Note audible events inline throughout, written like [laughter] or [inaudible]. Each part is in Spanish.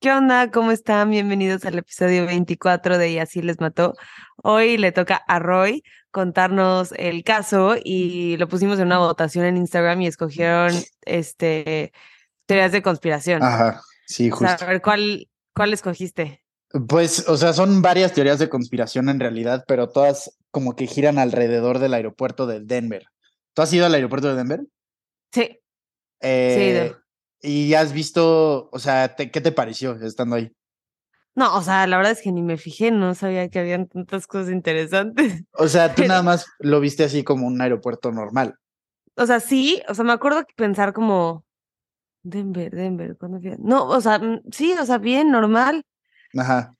¿Qué onda? ¿Cómo están? Bienvenidos al episodio 24 de Y así les mató. Hoy le toca a Roy contarnos el caso y lo pusimos en una votación en Instagram y escogieron este teorías de conspiración. Ajá, sí, O sea, justo. a ver, ¿cuál, cuál escogiste? Pues, o sea, son varias teorías de conspiración en realidad, pero todas como que giran alrededor del aeropuerto de Denver. ¿Tú has ido al aeropuerto de Denver? Sí, Eh, ido. Y has visto, o sea, te- ¿qué te pareció estando ahí? no, o sea, la verdad es que ni me fijé, no sabía que habían tantas cosas interesantes. O sea, [laughs] tú nada más lo viste así como un aeropuerto normal. O sea, sí, o sea, me acuerdo que pensar como Denver, Denver, ¿cuándo fui? No, o sea, mm, sí, o sea, bien, normal. Ajá.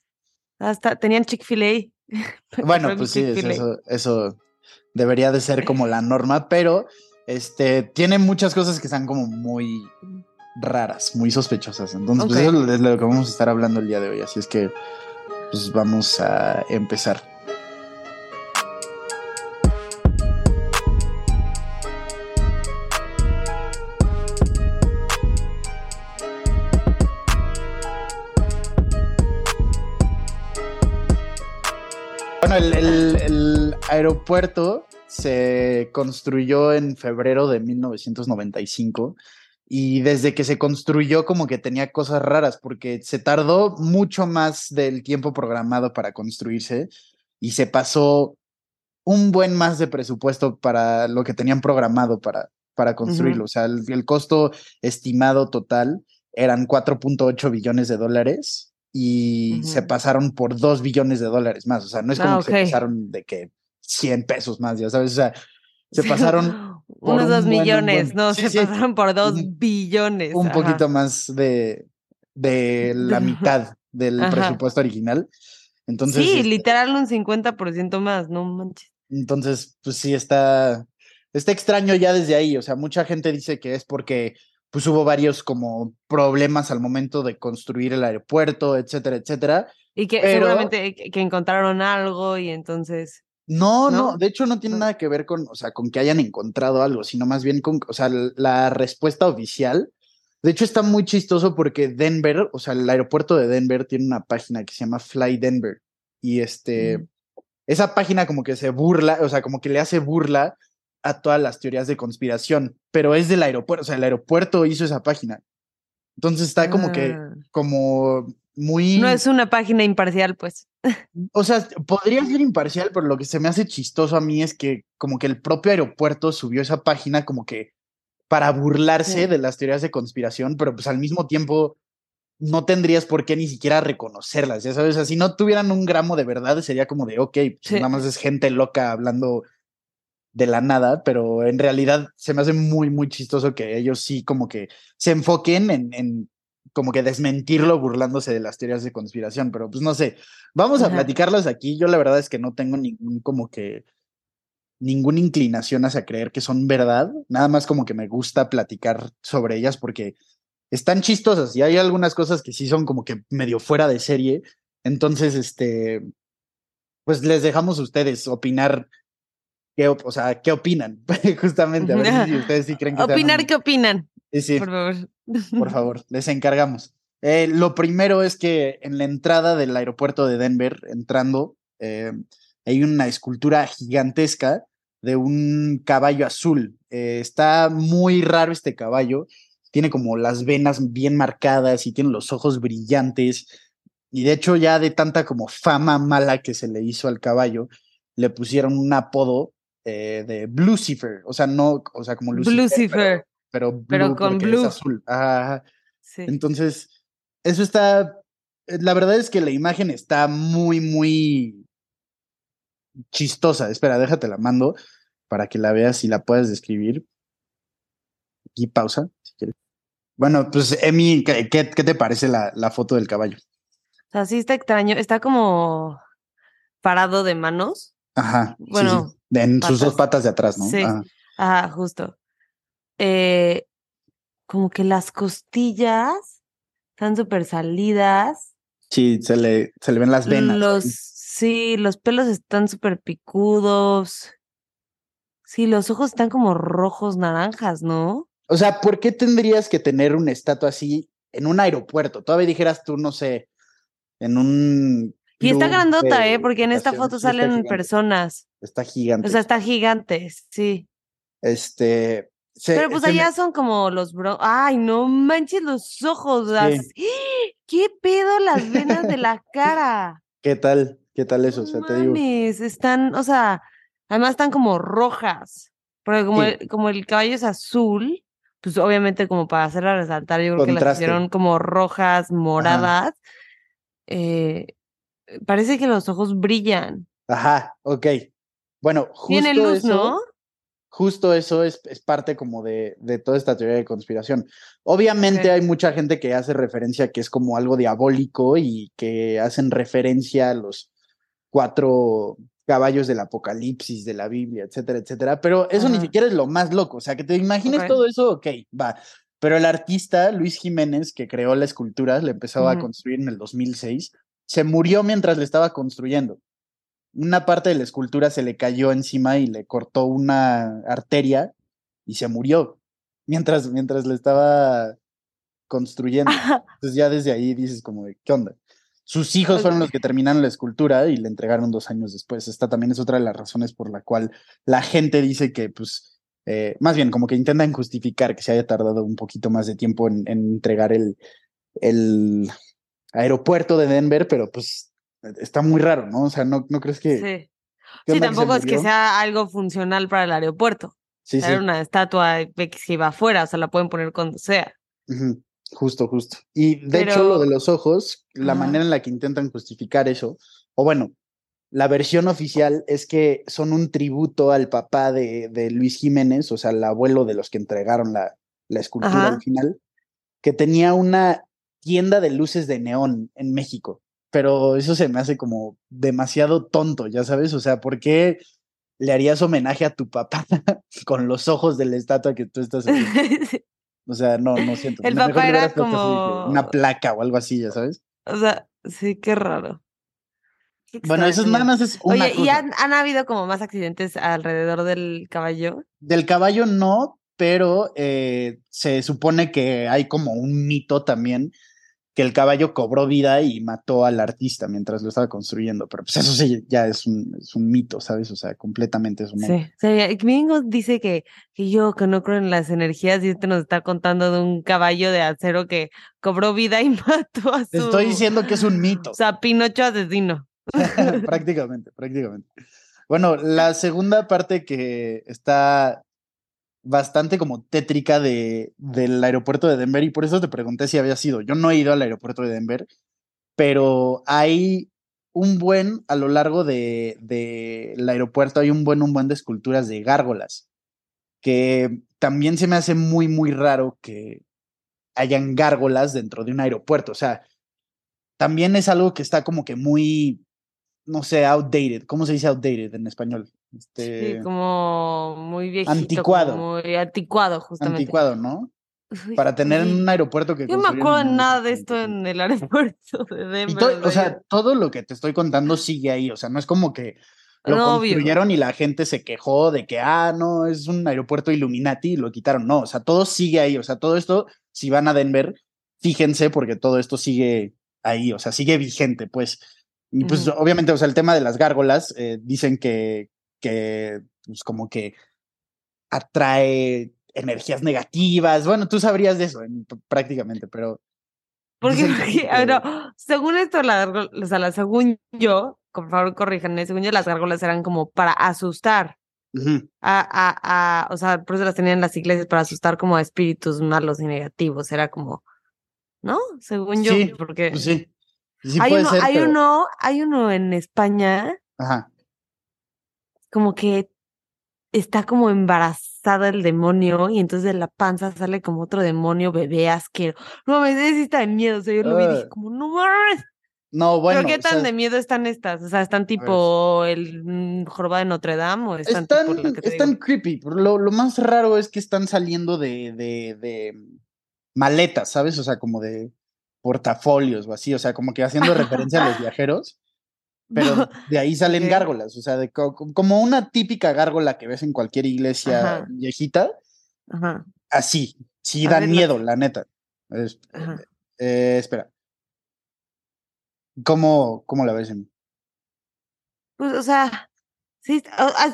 Hasta tenían Chick-fil-A. [laughs] Bueno, pues sí, eso, eso debería de ser como la [laughs] norma, pero este tiene muchas cosas que están como muy raras, muy sospechosas. Entonces, pues eso es lo que vamos a estar hablando el día de hoy. Así es que, pues vamos a empezar. Bueno, el, el- el aeropuerto se construyó en febrero de 1995 y desde que se construyó como que tenía cosas raras porque se tardó mucho más del tiempo programado para construirse y se pasó un buen más de presupuesto para lo que tenían programado para, para construirlo. O sea, el, el costo estimado total eran 4.8 billones de dólares y se Ujú. pasaron por 2 billones de dólares más. O sea, no es como Ah, que se pasaron de que 100 pesos más, ya sabes. O sea, se [laughs] pasaron Unos un dos un millones, buen- no, sí, se sí, pasaron por dos un- billones. un ajá. poquito más de, de la [laughs] mitad del Ajá. presupuesto original. Entonces, sí, este, literal un 50% más, no manches. Entonces, pues sí, está, está extraño ya desde ahí. O sea, mucha gente dice que es porque pues hubo varios como problemas al momento de construir el aeropuerto, etcétera, etcétera. Y que Pero- seguramente que encontraron algo y entonces. No, no, ¿No? de hecho no tiene Ah. nada que ver con, o sea, con que hayan encontrado algo, sino más bien con, o sea, la respuesta oficial. De hecho, está muy chistoso porque Denver, o sea, el aeropuerto de Denver tiene una página que se llama Fly Denver. Y este, Mm. esa página como que se burla, o sea, como que le hace burla a todas las teorías de conspiración, pero es del aeropuerto, o sea, el aeropuerto hizo esa página. Entonces está como que, Ah. como muy... No es una página imparcial, pues. [laughs] O sea, podría ser imparcial, pero lo que se me hace chistoso a mí es que como que el propio aeropuerto subió esa página como que para burlarse Sí. de las teorías de conspiración, pero pues al mismo tiempo no tendrías por qué ni siquiera reconocerlas, ya sabes, o sea, si no tuvieran un gramo de verdad sería como de, ok, pues Sí. nada más es gente loca hablando de la nada, pero en realidad se me hace muy, muy chistoso que ellos sí como que se enfoquen en, en como que desmentirlo burlándose de las teorías de conspiración, pero pues no sé, vamos a Ajá. platicarlas aquí. Yo la verdad es que no tengo ningún como que ninguna inclinación hacia creer que son verdad, nada más como que me gusta platicar sobre ellas porque están chistosas y hay algunas cosas que sí son como que medio fuera de serie. Entonces, este, pues les dejamos a ustedes opinar qué, o sea, qué opinan, [laughs] justamente, a ver si, ustedes sí creen que Opinar, ¿qué opinan? Sí, sí, Por favor. por favor, les encargamos. Eh, lo primero es que en la entrada del aeropuerto de Denver, entrando, eh, hay una escultura gigantesca de un caballo azul. Eh, está muy raro este caballo. Tiene como las venas bien marcadas y tiene los ojos brillantes. Y de hecho, ya de tanta como fama mala que se le hizo al caballo, le pusieron un apodo eh, de Lucifer. O sea, no, o sea, como Lucifer. Lucifer. Pero, pero, con blue. es azul. Ajá, ajá. Sí. Entonces, eso está. eh, La verdad es que la imagen está muy, muy chistosa. Espera, déjate la mando para que la veas y la puedas describir. Y pausa, si quieres. Bueno, pues, Emi, ¿qué, qué- qué te parece la, la foto del caballo? O sea, sí está extraño. Está como parado de manos. Ajá. sí, sí. Bueno, en sus dos patas. de atrás, ¿no? Sí. Ajá. Ajá, justo. Eh, como que las costillas están súper salidas. Sí, se le, se le ven las venas. Los, sí, los pelos están súper picudos. Sí, los ojos están como rojos naranjas, ¿no? O sea, ¿por qué tendrías que tener una estatua así en un aeropuerto. Todavía dijeras tú, no sé, en un. Y está grandota, de ¿eh? Porque en esta foto está salen personas. Está gigante. O sea, está gigante, sí. este. se- Pero pues me- allá son como los bro. Ay, no manches los ojos. las- [gasps] ¿Qué pedo las venas de la [laughs] cara? ¿Qué tal? ¿Qué tal eso? O sea, te digo. están, o sea, además están como rojas. Porque como, Sí. el, como el caballo es azul, pues obviamente como para hacerla resaltar, yo creo que las hicieron como rojas, moradas. Eh, parece que los ojos brillan. Ajá, ok. Bueno, Tiene justo luz, eso. ¿no? Justo eso es, es parte como de, de toda esta teoría de conspiración. Obviamente hay mucha gente que hace referencia a que es como algo diabólico y que hacen referencia a los cuatro caballos del apocalipsis de la Biblia, etcétera, etcétera. Pero eso ni siquiera es lo más loco. O sea, que te imagines todo eso, ok, va. Pero el artista Luis Jiménez, que creó la escultura, la empezó a construir en el 2006, se murió mientras le estaba construyendo una parte de la escultura se le cayó encima y le cortó una arteria y se murió mientras, mientras le estaba construyendo. Entonces ya desde ahí dices como de, ¿qué onda? Sus hijos fueron los que terminaron la escultura y le entregaron dos años después. Esta también es otra de las razones por la cual la gente dice que, pues, eh, más bien como que intentan justificar que se haya tardado un poquito más de tiempo en, en entregar el, el aeropuerto de Denver, pero pues está muy raro, ¿no? O sea, ¿no, no crees que... Sí. ¿qué Sí, que tampoco es que sea algo funcional para el aeropuerto. Sí, sí. Era una estatua que se iba afuera, o sea, la pueden poner cuando sea. Justo, justo. Y de hecho, lo de los ojos, la manera en la que intentan justificar eso, o bueno, la versión oficial es que son un tributo al papá de, de Luis Jiménez, o sea, el abuelo de los que entregaron la, la escultura Ajá. al final, que tenía una tienda de luces de neón en México. Pero eso se me hace como demasiado tonto, ya sabes, o sea, ¿por qué le harías homenaje a tu papá [laughs] con los ojos de la estatua que tú estás haciendo? [laughs] O sea, no, no siento. El papá era como- Una placa o algo así, ya sabes. o sea, sí, qué raro. Qué Bueno, eso es nada más es una Oye, ¿y han habido como más accidentes alrededor del caballo? Del caballo no, pero eh, se supone que hay como un mito también que el caballo cobró vida y mató al artista mientras lo estaba construyendo. Pero pues eso sí, ya es un, es un mito, ¿sabes? O sea, completamente es un Sí. O sea, Mingo dice que, que yo que no creo en las energías y este nos está contando de un caballo de acero que cobró vida y [laughs] mató a su... Te estoy diciendo que es un mito. O sea, Pinocho asesino. [laughs] prácticamente, prácticamente. Bueno, la segunda parte que está bastante como tétrica de, del aeropuerto de Denver y por eso te pregunté si había sido. Yo no he ido al aeropuerto de Denver, pero hay un buen, a lo largo del de, del aeropuerto hay un buen, un buen de esculturas de gárgolas, que también se me hace muy, muy raro que hayan gárgolas dentro de un aeropuerto. O sea, también es algo que está como que muy, no sé, outdated. ¿Cómo se dice outdated en español? Este, Sí, como muy viejito. Anticuado. Muy anticuado, justamente. anticuado, ¿no? Uy, Para tener un aeropuerto que Yo no me construyeron acuerdo nada de esto 1975. en el aeropuerto de Denver. O sea, todo lo que te estoy contando sigue ahí, o sea, no es como que lo No, obvio. construyeron y la gente se quejó de que, ah, no, es un aeropuerto Illuminati y lo quitaron. No, o sea, todo sigue ahí, o sea, todo esto, si van a Denver, fíjense porque todo esto sigue ahí, o sea, sigue vigente, pues. Y pues obviamente, o sea, el tema de las gárgolas, eh, dicen que, que, pues como que atrae energías negativas. Bueno, tú sabrías de eso en- prácticamente, pero... [laughs] Porque, que- no, según esto, la, o sea, la- según yo, por favor corríjanme, según yo las gárgolas eran como para asustar. A, a, a, o sea, por eso las tenían en las iglesias para asustar como a espíritus malos y negativos. Era como, ¿no? Según yo, Sí, porque Pues sí. Sí hay uno, ser, hay pero- uno, hay uno en España Ajá. Como que está como embarazada el demonio y entonces de la panza sale como otro demonio bebé asquero. No ese sí está de miedo. O sea, yo lo vi y dije como, no mames. No, bueno. Pero qué o tan sea, de miedo están estas? O sea, ¿están tipo el mm, jorobado de Notre Dame o están, están, tipo la que te están digo? creepy. Lo, lo más raro es que están saliendo de, de, de maletas, ¿sabes? O sea, como de portafolios o así, o sea, como que haciendo referencia a los [laughs] viajeros, pero de ahí salen gárgolas, o sea, de co- como una típica gárgola que ves en cualquier iglesia Ajá. viejita, Ajá, así, sí A dan ver, miedo, la neta. Es-. Eh, espera. ¿Cómo, ¿Cómo la ves, Emi? Pues, o sea, sí,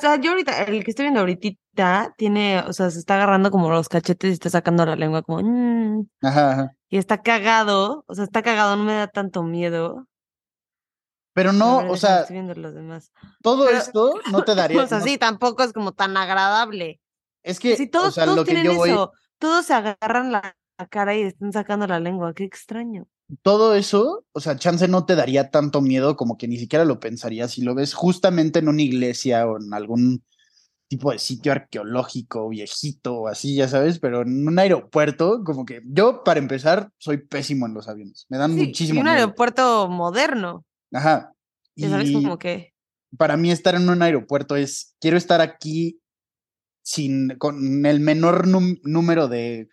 sea, yo ahorita, el que estoy viendo ahorita, tiene, o sea, se está agarrando como los cachetes y está sacando la lengua como, mm", Ajá, ajá. y está cagado, o sea, está cagado, no me da tanto miedo. Pero no, ver, o sea, estoy viendo los demás. todo Pero- esto [laughs] no te daría. O sea, no- sí, tampoco es como tan agradable. es que, Sí, todos, o sea, todos lo que tienen yo voy, eso. Todos se agarran la, la cara y están sacando la lengua. Qué extraño. todo eso, o sea, chance no te daría tanto miedo como que ni siquiera lo pensarías si lo ves justamente en una iglesia o en algún tipo de sitio arqueológico viejito o así, ya sabes, pero en un aeropuerto, como que yo, para empezar, soy pésimo en los aviones. Me dan Sí, muchísimo y un miedo. aeropuerto moderno. Ajá. Ya sabes, Y como que. para mí estar en un aeropuerto es, quiero estar aquí sin, con el menor número de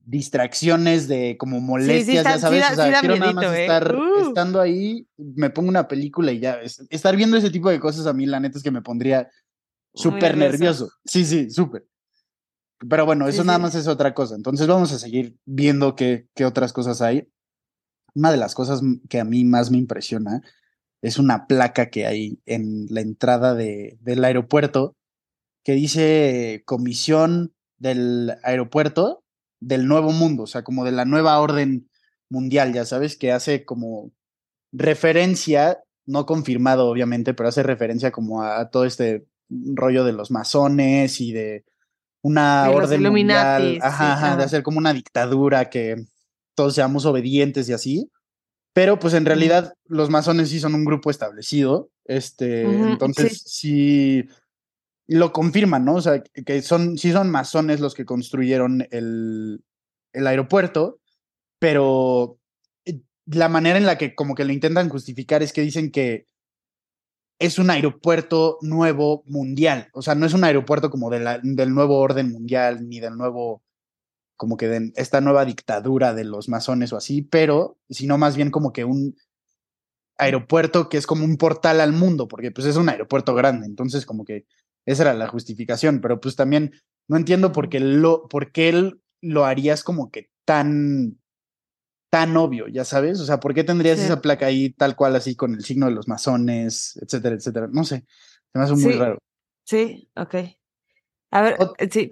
distracciones, de como molestias, está- ya sí sabes, da- o sea, sí quiero nada más miedito, ¿eh? estar Uh. estando ahí, me pongo una película y ya, es- estar viendo ese tipo de cosas a mí la neta es que me pondría súper nervioso. nervioso. Sí, sí, súper. Pero bueno, eso Sí, nada sí. más es otra cosa. Entonces vamos a seguir viendo qué, qué otras cosas hay. Una de las cosas que a mí más me impresiona es una placa que hay en la entrada de, del aeropuerto que dice Comisión del Aeropuerto del Nuevo Mundo, o sea, como de la nueva orden mundial, ya sabes, que hace como referencia, no confirmado obviamente, pero hace referencia como a, a todo este rollo de los masones y de una De los orden mundial, sí, ajá, ajá, de hacer como una dictadura que todos seamos obedientes y así. Pero pues en realidad los masones sí son un grupo establecido, este, entonces sí lo confirman, ¿no? O sea, que- son, sí son masones los que construyeron el, el aeropuerto, pero eh, la manera en la que como que lo intentan justificar es que dicen que es un aeropuerto nuevo mundial, o sea, no es un aeropuerto como de la- del nuevo orden mundial, ni del nuevo, como que de esta nueva dictadura de los masones o así, pero sino más bien como que un aeropuerto que es como un portal al mundo, porque pues es un aeropuerto grande, entonces como que esa era la justificación, pero pues también no entiendo por qué lo, por qué él lo harías como que tan, tan obvio, ya sabes, o sea, ¿por qué tendrías Sí. esa placa ahí tal cual así con el signo de los masones, etcétera, etcétera? No sé, se me hace muy Sí. raro. Sí, ok. A ver, Ot- eh, sí.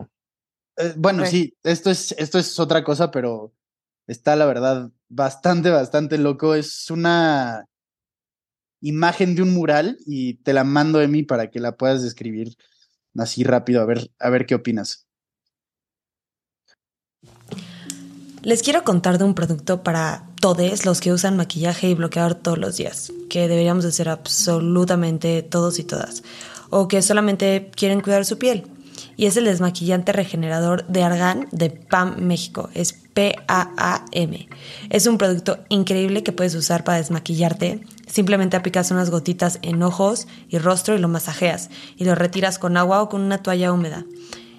Eh, bueno, sí, esto es, esto es otra cosa, pero está la verdad bastante, bastante loco. Es una imagen de un mural y te la mando, Emi, para que la puedas describir así rápido, a ver, a ver qué opinas. Les quiero contar de un producto para todos los que usan maquillaje y bloqueador todos los días, que deberíamos hacer absolutamente todos y todas, o que solamente quieren cuidar su piel. Y es el desmaquillante regenerador de Argan de PAM México, es P-A-A-M. Es un producto increíble que puedes usar para desmaquillarte. Simplemente aplicas unas gotitas en ojos y rostro y lo masajeas y lo retiras con agua o con una toalla húmeda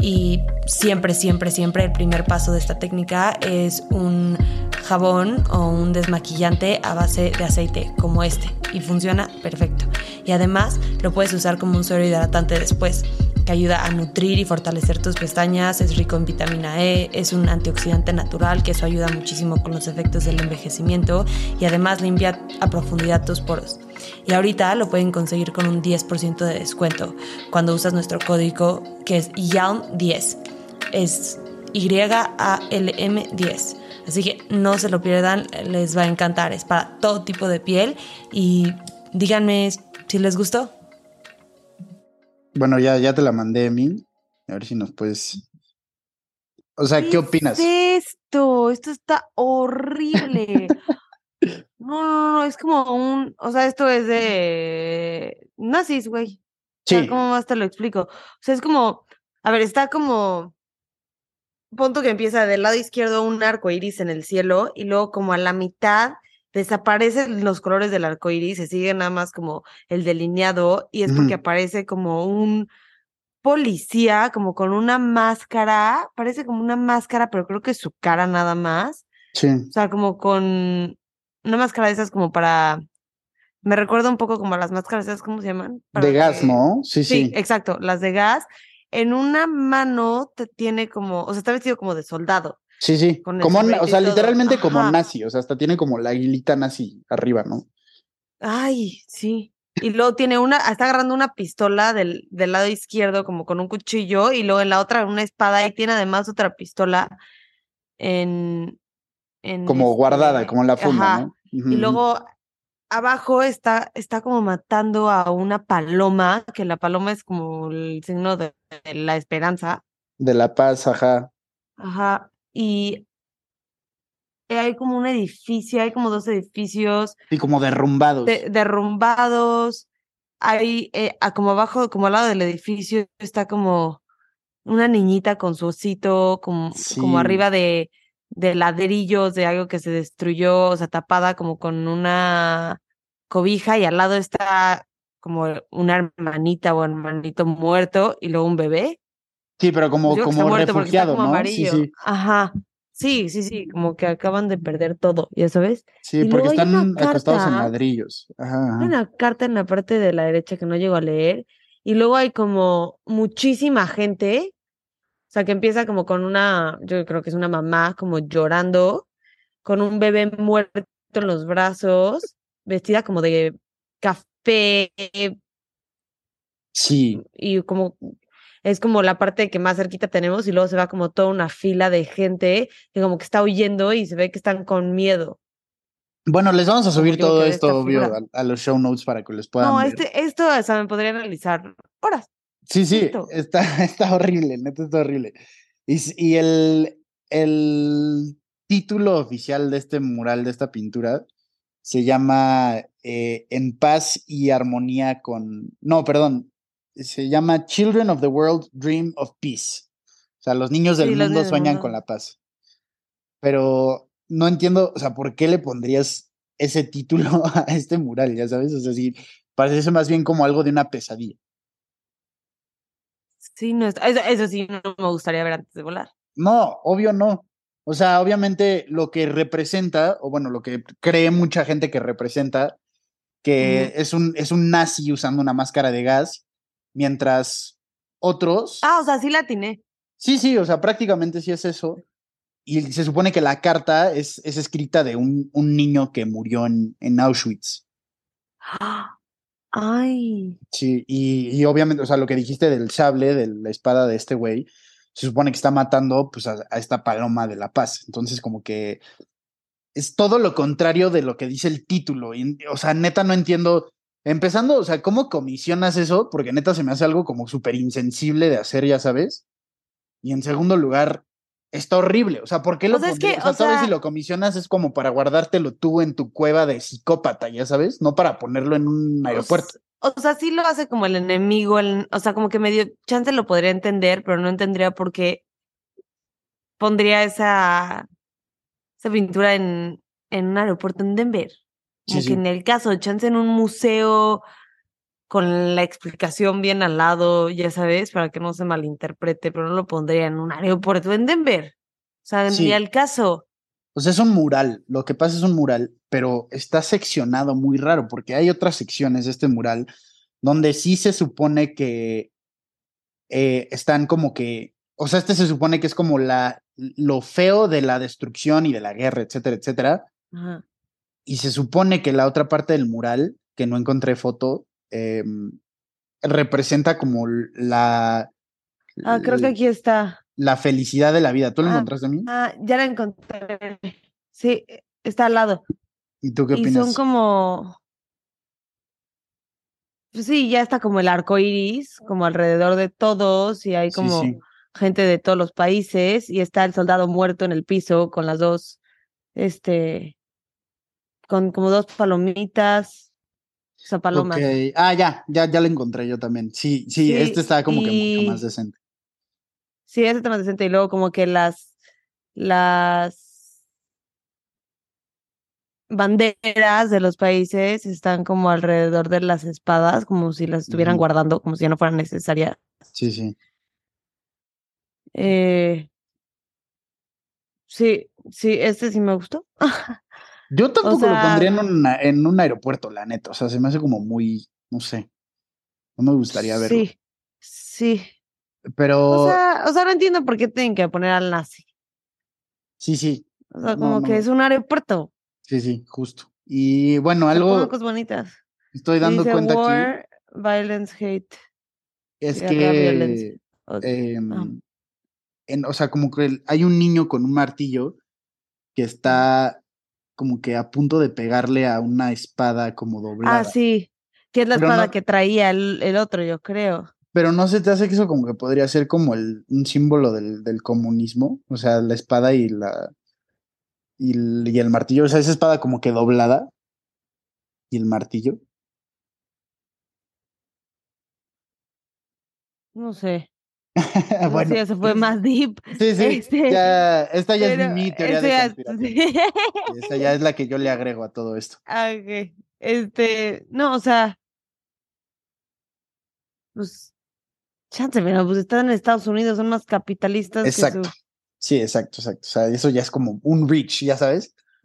Y siempre, siempre, siempre el primer paso de esta técnica es un jabón o un desmaquillante a base de aceite como este y funciona perfecto. Y además lo puedes usar como un suero hidratante después que ayuda a nutrir y fortalecer tus pestañas, es rico en vitamina E, es un antioxidante natural que eso ayuda muchísimo con los efectos del envejecimiento y además limpia a profundidad tus poros. Y ahorita lo pueden conseguir con un 10% de descuento cuando usas nuestro código que es YALM10. Es Y-A-L-M 10. Así que no se lo pierdan, les va a encantar. Es para todo tipo de piel y díganme si les gustó. Bueno, ya, ya te la mandé, Emi. A ver si nos puedes. O sea, ¿qué opinas? es esto? Esto está horrible. [laughs] No, no, no, es como un, o sea, esto es de nazis, güey. O sea, Sí, ¿cómo más te lo explico? O sea, es como, a ver, está como, punto que empieza del lado izquierdo un arco iris en el cielo y luego como a la mitad desaparecen los colores del arco iris, se sigue nada más como el delineado y es porque aparece como un, policía como con una máscara, parece como una máscara, pero creo que es su cara nada más. Sí. O sea, como con una máscara de esas como para... Me recuerda un poco como a las máscaras esas, ¿cómo se llaman? Para De gas, que- ¿no? Sí, Sí, sí. exacto, las de gas. En una mano te tiene como, o sea, está vestido como de soldado. Sí, sí. Como, o sea, literalmente como nazi, o sea, hasta tiene como la aguilita nazi arriba, ¿no? Ay, sí. Y luego tiene una, está agarrando una pistola del, del lado izquierdo como con un cuchillo y luego en la otra una espada y tiene además otra pistola en... en Como guardada, este, como en la funda, ajá. ¿no? Ujú, Y luego abajo está, está como matando a una paloma, que la paloma es como el signo de, de la esperanza. De La Paz, ajá. Ajá. Y hay como un edificio, hay como dos edificios Y como derrumbados. de- derrumbados. Hay eh, a- como abajo, como al lado del edificio, está como una niñita con su osito, como, como arriba de, de ladrillos, de algo que se destruyó, o sea, tapada como con una cobija, y al lado está como una hermanita o hermanito muerto, y luego un bebé. Sí, pero como, Pues como está refugiado, como ¿no? amarillo. Sí, sí. Ajá. Sí, sí, sí, como que acaban de perder todo, ya sabes. Sí, Y porque están acostados en ladrillos. Ajá, Hay ajá. una carta en la parte de la derecha que no llego a leer. Y luego hay como muchísima gente. O sea, que empieza como con una, yo creo que es una mamá como llorando, con un bebé muerto en los brazos, vestida como de café Sí, y como es como la parte que más cerquita tenemos y luego se va como toda una fila de gente que como que está huyendo y se ve que están con miedo. Bueno, les vamos a subir todo esto, obvio, a, a los show notes para que les puedan No, ver. este, esto, o sea, me podría analizar horas. Sí, sí, está, [laughs] está horrible, neta está horrible. Y, y el, el título oficial de este mural, de esta pintura, se llama eh, En paz y armonía con... No, perdón, se llama Children of the World Dream of Peace. O sea, los niños del Sí, mundo sueñan con la paz. Pero no entiendo, o sea, ¿por qué le pondrías ese título [laughs] a este mural? Ya sabes, o sea, sí, parece más bien como algo de una pesadilla. Sí, no está- eso, eso sí no me gustaría ver antes de volar. No, obvio no. O sea, obviamente lo que representa, o bueno, lo que cree mucha gente que representa, que es, un, es un nazi usando una máscara de gas, mientras otros... Ah, o sea, sí la atiné. Sí, sí, o sea, prácticamente sí es eso. Y se supone que la carta es, es escrita de un, un niño que murió en, en Auschwitz. ¡Ah! Ay, Sí, y, y obviamente, o sea, lo que dijiste del sable, de la espada de este güey, se supone que está matando pues a, esta paloma de la paz. Entonces, como que es todo lo contrario de lo que dice el título. Y, o sea, neta no entiendo. Empezando, o sea, ¿cómo comisionas eso? Porque neta se me hace algo como súper insensible de hacer, ya sabes. Y en segundo lugar, está horrible. O sea, ¿por qué lo O sea, es que, o sea, o sea- si lo comisionas es como para guardártelo tú en tu cueva de psicópata, ya sabes, no para ponerlo en un aeropuerto. O, sea, sí lo hace como el enemigo, el, o sea, como que medio chance lo podría entender, pero no entendería por qué pondría esa, esa pintura en, en un aeropuerto en Denver. Como Sí, que sí. en el caso, chance en un museo con la explicación bien al lado, ya sabes, para que no se malinterprete, pero no lo pondría en un aeropuerto en Denver. O sea, Sí. ni al caso. O sea, es un mural, lo que pasa es un mural, pero está seccionado muy raro, porque hay otras secciones de este mural donde sí se supone que eh, están como que, o sea, este se supone que es como la, lo feo de la destrucción y de la guerra, etcétera, etcétera, Ajá. y se supone que la otra parte del mural, que no encontré foto, em, representa como la, Ah, creo que aquí está. la felicidad de la vida. ¿Tú lo Ah, encontraste a mí? Ah, ya la encontré. Sí, está al lado. ¿Y tú qué Y opinas? son como. Pues sí, ya está como el arco iris, como alrededor de todos, y hay Sí, como sí. gente de todos los países, y está el soldado muerto en el piso con las dos, este, con como dos palomitas, o sea, palomas. Ok. Ah, ya, ya, ya lo encontré yo también. Sí, sí, Sí, este está como que mucho más decente. Sí, ese tema decente. Y luego como que las, las banderas de los países están como alrededor de las espadas, como si las estuvieran guardando, como si ya no fueran necesarias. Sí, sí. Eh, sí, sí, este sí me gustó. [laughs] Yo tampoco lo sea- pondría en un, en un aeropuerto, la neta. O sea, se me hace como muy, no sé. No me gustaría verlo. Sí, sí. Pero O sea, o sea, no entiendo por qué tienen que poner al nazi. sí, sí. O sea, como no. que es un aeropuerto. Sí, sí, justo. Y bueno, algo cosas bonitas. estoy dando Dice cuenta aquí war, violence, hate. es que em, ah. en- o sea, como que hay un niño con un martillo que está como que a punto de pegarle a una espada como doblada. Ah, sí. Que es la Pero espada no- que traía el, el otro, yo creo. Pero no se te hace que eso como que podría ser como el, un símbolo del, del comunismo, o sea, la espada y la y el, y el martillo, o sea, esa espada como que doblada y el martillo. No sé. [laughs] No bueno, se fue más deep. sí, sí, este, ya, esta ya pero es mi teoría eso de conspiración. Esta ya es la que yo le agrego a todo esto. Ah. Este, no, o sea, pues, chance, pero pues están en Estados Unidos, son más capitalistas que su- Exacto. Sí, exacto, exacto. O sea, eso ya es como un reach, ya sabes. [laughs]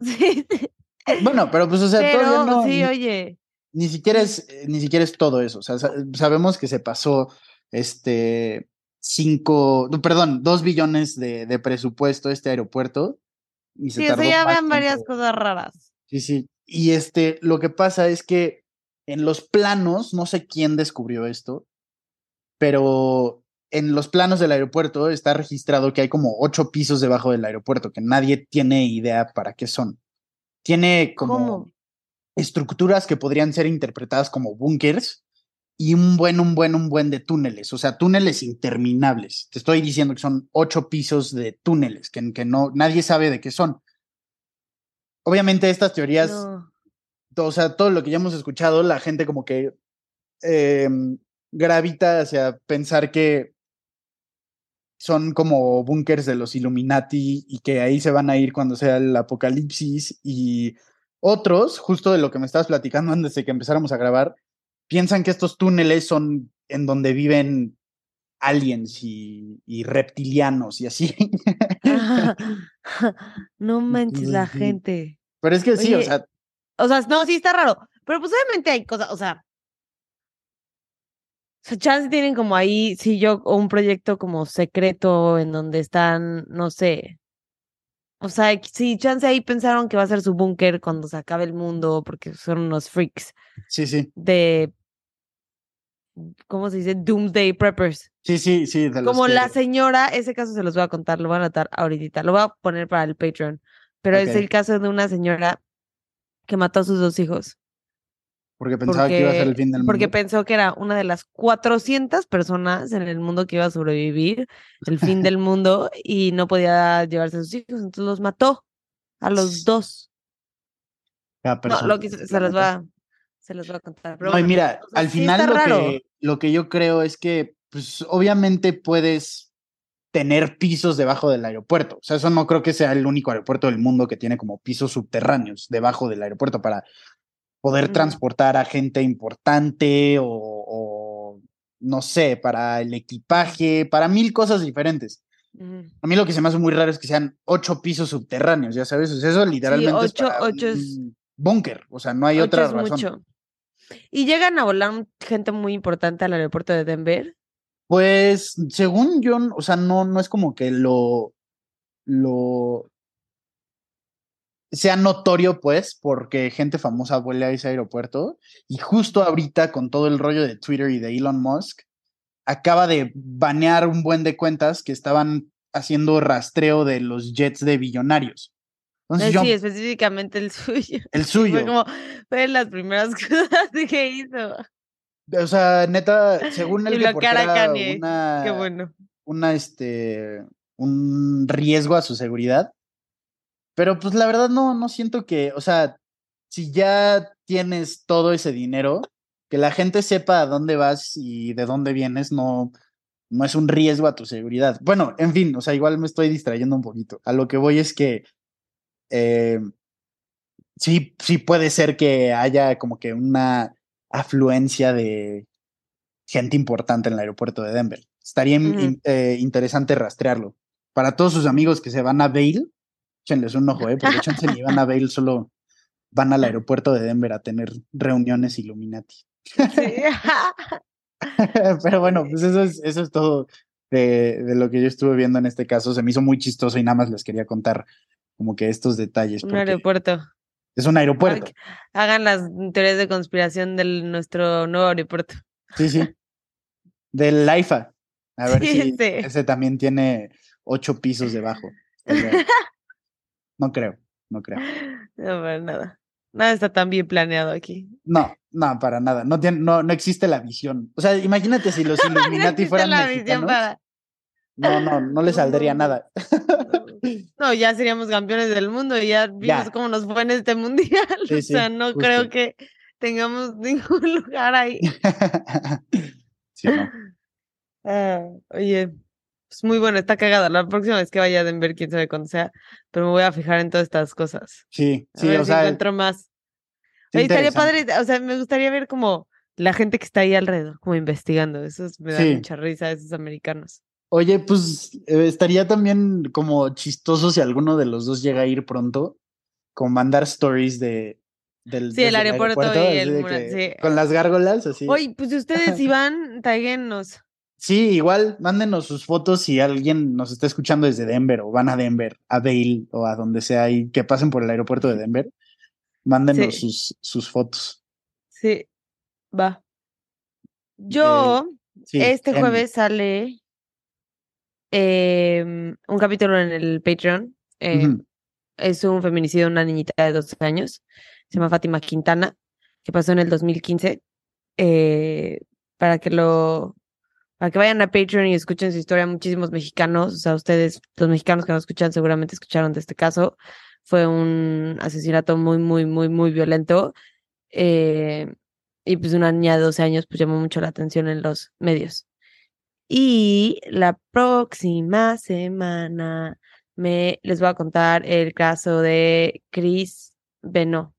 Sí. Bueno, pero pues, o sea, pero todavía no. sí, ni- oye, ni siquiera es, eh, ni siquiera es todo eso. O sea, sa- sabemos que se pasó este cinco, no, perdón, dos billones de, de presupuesto este aeropuerto. Y se sí, tardó ya más vean varias cosas raras. Sí, sí. Y este, lo que pasa es que en los planos, no sé quién descubrió esto, pero en los planos del aeropuerto está registrado que hay como ocho pisos debajo del aeropuerto, que nadie tiene idea para qué son. Tiene como ¿Cómo? estructuras que podrían ser interpretadas como búnkers y un buen, un buen, un buen de túneles, o sea, túneles interminables. Te estoy diciendo que son ocho pisos de túneles, que, que no, nadie sabe de qué son. Obviamente estas teorías, No. o sea, todo lo que ya hemos escuchado, la gente como que eh, gravita hacia pensar que son como búnkers de los Illuminati y que ahí se van a ir cuando sea el apocalipsis y otros, justo de lo que me estabas platicando antes de que empezáramos a grabar, piensan que estos túneles son en donde viven aliens y, y reptilianos y así. [laughs] no manches la gente. Pero es que sí, o sea, O sea, no, sí está raro. Pero pues obviamente hay cosas, o sea. O sea, chance tienen como ahí, sí, yo, un proyecto como secreto en donde están, no sé. O sea, sí, chance ahí pensaron que va a ser su búnker cuando se acabe el mundo, porque son unos freaks sí, sí, de. ¿Cómo se dice? Doomsday Preppers. sí, sí, sí. Como la señora, ese caso se los voy a contar, lo voy a anotar ahorita, lo voy a poner para el Patreon. Pero es el caso de una señora que mató a sus dos hijos. Porque pensaba que iba a ser el porque- fin del Porque mundo. pensó que era una de las 400 personas en el mundo que iba a sobrevivir el fin del mundo y no podía llevarse a sus hijos, entonces los mató a los [laughs] dos. Cada No, lo que se, los va, a- se los va a contar. Pero No, y mira, o sea, al final lo raro. que, lo que yo creo es que, pues, obviamente puedes tener pisos debajo del aeropuerto. O sea, eso no creo que sea el único aeropuerto del mundo que tiene como pisos subterráneos debajo del aeropuerto para poder transportar a gente importante o, o, no sé, para el equipaje, para mil cosas diferentes. A mí lo que se me hace muy raro es que sean ocho pisos subterráneos, ya sabes, o sea, eso literalmente es ocho- para ocho es- búnker, o sea, no hay Ocho otra es razón. mucho. Y llegan a volar gente muy importante al aeropuerto de Denver. Pues, según yo, o sea, no, no es como que lo, lo sea notorio, pues, porque gente famosa vuela a ese aeropuerto. Y justo ahorita, con todo el rollo de Twitter y de Elon Musk, acaba de banear un buen de cuentas que estaban haciendo rastreo de los jets de billonarios. Entonces, Eh, yo, sí, específicamente el [laughs] suyo. el Fue suyo. como, fue de las primeras [laughs] cosas que hizo. O sea, neta, según [laughs] Y él que era Kanye. una, Qué bueno. una, este, un riesgo a su seguridad. Pero pues la verdad no, no siento que, o sea, si ya tienes todo ese dinero, que la gente sepa a dónde vas y de dónde vienes, no, no es un riesgo a tu seguridad. Bueno, en fin, o sea, igual me estoy distrayendo un poquito. A lo que voy es que eh, sí, sí puede ser que haya como que una afluencia de, gente importante en el aeropuerto de Denver. Estaría eh, interesante rastrearlo. Para todos sus amigos que se van a Vail, échenles un ojo, ¿eh? porque [laughs] échense ni van a Vail, solo van al aeropuerto de Denver a tener reuniones Illuminati. [laughs] Pero bueno, pues eso es, eso es todo de, de, lo que yo estuve viendo en este caso. Se me hizo muy chistoso y nada más les quería contar como que estos detalles. Un aeropuerto. Es un aeropuerto. Hagan las teorías de conspiración de nuestro nuevo aeropuerto. Sí, sí. Del AIFA. A ver si ese también tiene ocho pisos debajo. [laughs] No creo, no creo. No, para nada. Nada está tan bien planeado aquí. No, no, para nada. No, tiene, no, no existe la visión. O sea, imagínate si los [laughs] Illuminati fueran la mexicanos. No, no, no le saldría [laughs] nada. [laughs] No, ya seríamos campeones del mundo y ya vimos cómo nos fue en este mundial. o sea, no creo que tengamos ningún lugar ahí. sí, no. Ah, oye, es muy bueno, está cagada. La próxima vez que vaya a Denver, quién sabe cuándo sea, pero me voy a fijar en todas estas cosas. Sí, sí, o sea. encuentro más. estaría padre, o sea, me gustaría ver como la gente que está ahí alrededor, como investigando. Eso me da mucha risa, esos americanos. Oye, pues eh, estaría también como chistoso si alguno de los dos llega a ir pronto, como mandar stories de, del sí, el aeropuerto, y el Con las gárgolas, así. Oye, pues si ustedes [laughs] iban, taguenos. Sí, igual, mándenos sus fotos si alguien nos está escuchando desde Denver o van a Denver, a Vail o a donde sea y que pasen por el aeropuerto de Denver. Mándenos sus, sus fotos. Sí, va. Yo, eh, este jueves sale Em, un capítulo en el Patreon. Em, es un feminicidio de una niñita de 12 años. Se llama Fátima Quintana, que pasó en el 2015. Eh, para que lo para que vayan a Patreon y escuchen su historia, muchísimos mexicanos, o sea, ustedes, los mexicanos que nos escuchan, seguramente escucharon de este caso. Fue un asesinato muy, muy, muy, muy violento. Eh, y pues una niña de 12 años pues llamó mucho la atención en los medios. Y la próxima semana me les voy a contar el caso de Chris Benoit.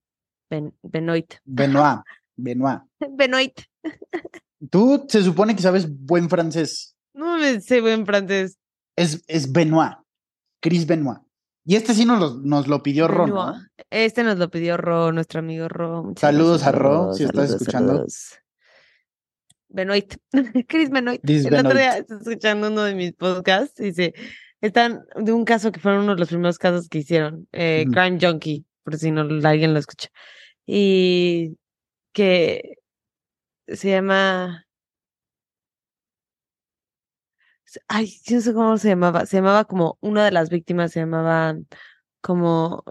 Benoit. [laughs] Benoit. Benoit. Benoit. [laughs] Tú se supone que sabes buen francés. No me sé buen francés. Es, es Benoit. Chris Benoit. Y este sí nos lo, nos lo pidió Ro, ¿no? Este nos lo pidió Ro, nuestro amigo Ro. saludos a Ro, si estás escuchando. [laughs] Benoit, Chris Benoit. el otro día estaba escuchando uno de mis podcasts y dice, están de un caso que fueron uno de los primeros casos que hicieron, eh, Crime Junkie, por si no alguien lo escucha. Y que se llama... Ay, no sé cómo se llamaba. Se llamaba como, una de las víctimas se llamaba como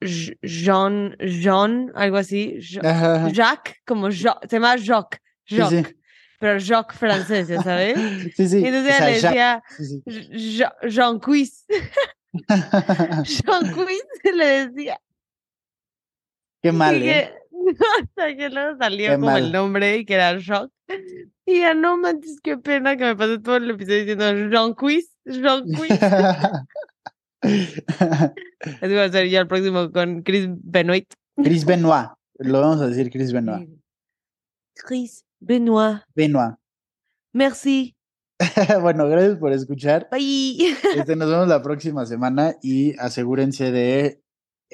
Jean, Jean, algo así. Jacques, como se llama Jacques. Jacques pero Jacques francés, ¿ya sabes? [laughs] Sí, sí. Y entonces ella le decía Jean Quiz. [laughs] [laughs] Jean Quiz le decía. Qué mal, ¿eh? [laughs] Hasta que luego salió como el nombre y que era Jacques. Y ya no manches, qué pena que me pasé todo el episodio diciendo Jean Quiz, Jean Quiz. [laughs] Así va a ser ya el próximo con Chris Benoit. Chris Benoit. Lo vamos a decir Chris Benoit. Chris Benoit. Benoit. Merci. [laughs] bueno, gracias por escuchar. Bye. Este, nos vemos la próxima semana y asegúrense de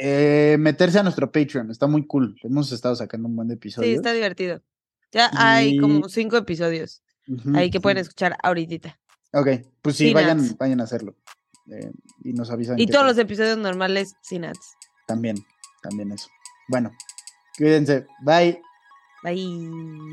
eh, meterse a nuestro Patreon. Está muy cool. Hemos estado sacando un buen episodio. Sí, está divertido. Ya hay como cinco episodios ahí que pueden escuchar ahorita. Ok, pues sí, vayan, vayan a hacerlo. Eh, y nos avisan. Y todos los episodios normales sin ads. También, también eso. Bueno, cuídense. Bye. Bye.